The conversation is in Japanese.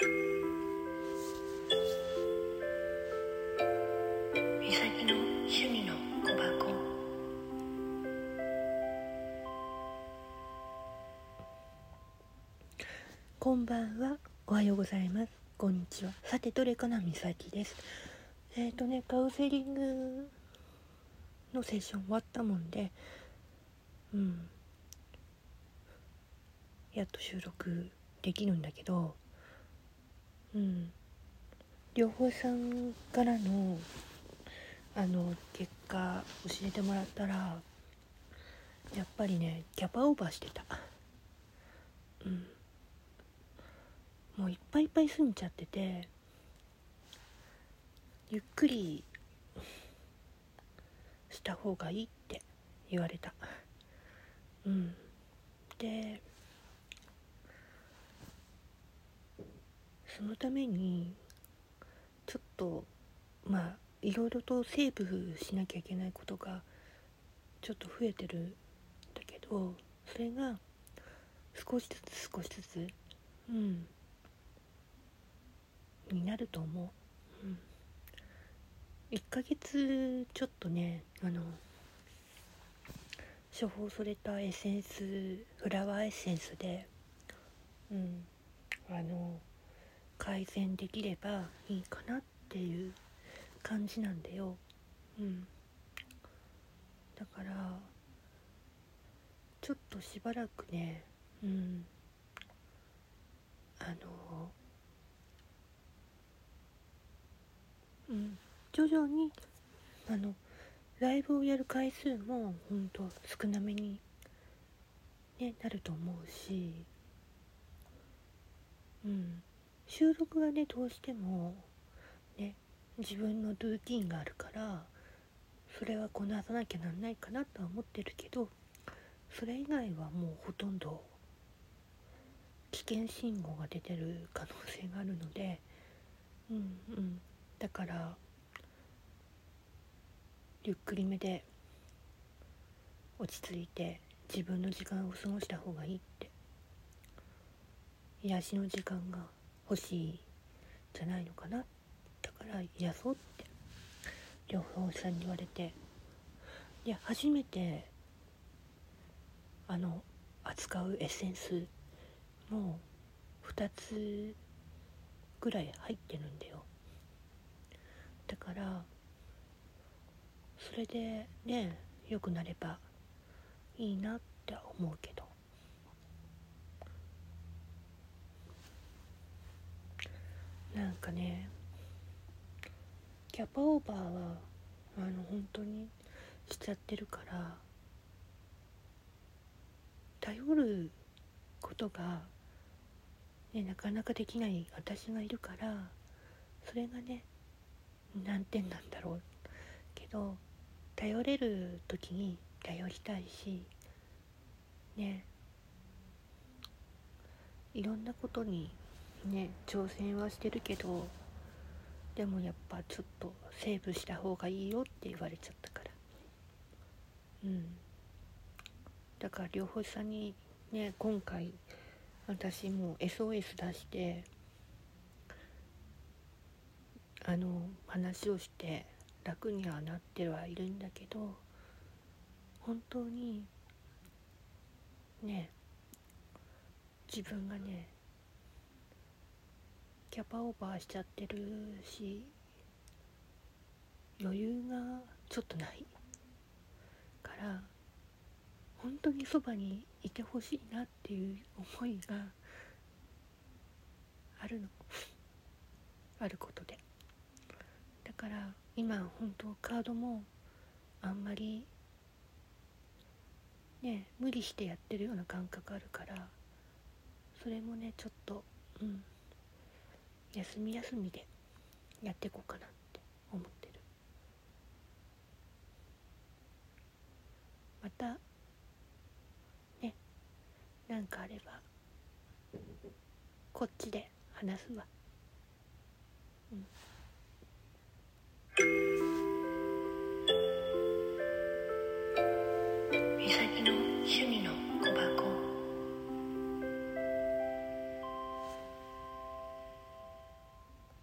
みさきの趣味の小箱。こんばんは。おはようございます。こんにちは。さてどれかなみさきです。えっ、ー、とねカウンセリングのセッション終わったもんでうん。やっと収録できるんだけどうん。両方さんからのあの結果教えてもらったらやっぱりねキャパオーバーしてた。うん。もういっぱいいっぱい済んじゃっててゆっくりした方がいいって言われた。うん。でそのためにちょっとまあいろいろとセーブしなきゃいけないことがちょっと増えてるんだけどそれが少しずつ少しずつうんになると思う、うん、1ヶ月ちょっとねあの処方されたエッセンスフラワーエッセンスでうんあの改善できればいいかなっていう感じなんだよ。うん。だからちょっとしばらくねうん。あのうん。徐々にあのライブをやる回数もほんと少なめに、ね、なると思うしうん。収録はねどうしてもね自分のルーティンがあるからそれはこなさなきゃなんないかなとは思ってるけどそれ以外はもうほとんど危険信号が出てる可能性があるのでうんうん。だからゆっくりめで落ち着いて自分の時間を過ごした方がいいって。癒しの時間が欲しいじゃないのかな？だから癒そうって両方さんに言われて。で初めてあの扱うエッセンスも2つぐらい入ってるんだよ。だからそれでね良くなればいいなって思うけどなんかねキャパオーバーはあの本当にしちゃってるから頼ることが、ね、なかなかできない私がいるからそれがね難点なんだろう。けど頼れる時に頼りたいしねいろんなことにね挑戦はしてるけどでもやっぱちょっとセーブした方がいいよって言われちゃったから。うん。だから両方さんにね今回私も SOS 出してあの話をして楽にはなってはいるんだけど本当にね自分がねキャパオーバーしちゃってるし余裕がちょっとない。から本当にそばにいてほしいなっていう思いがあるの。あることで。だから今本当カードもあんまりね無理してやってるような感覚あるからそれもねちょっとうん。休み休みでやっていこうかなって思ってる。またねなんかあればこっちで話すわ。うん。美咲の趣味の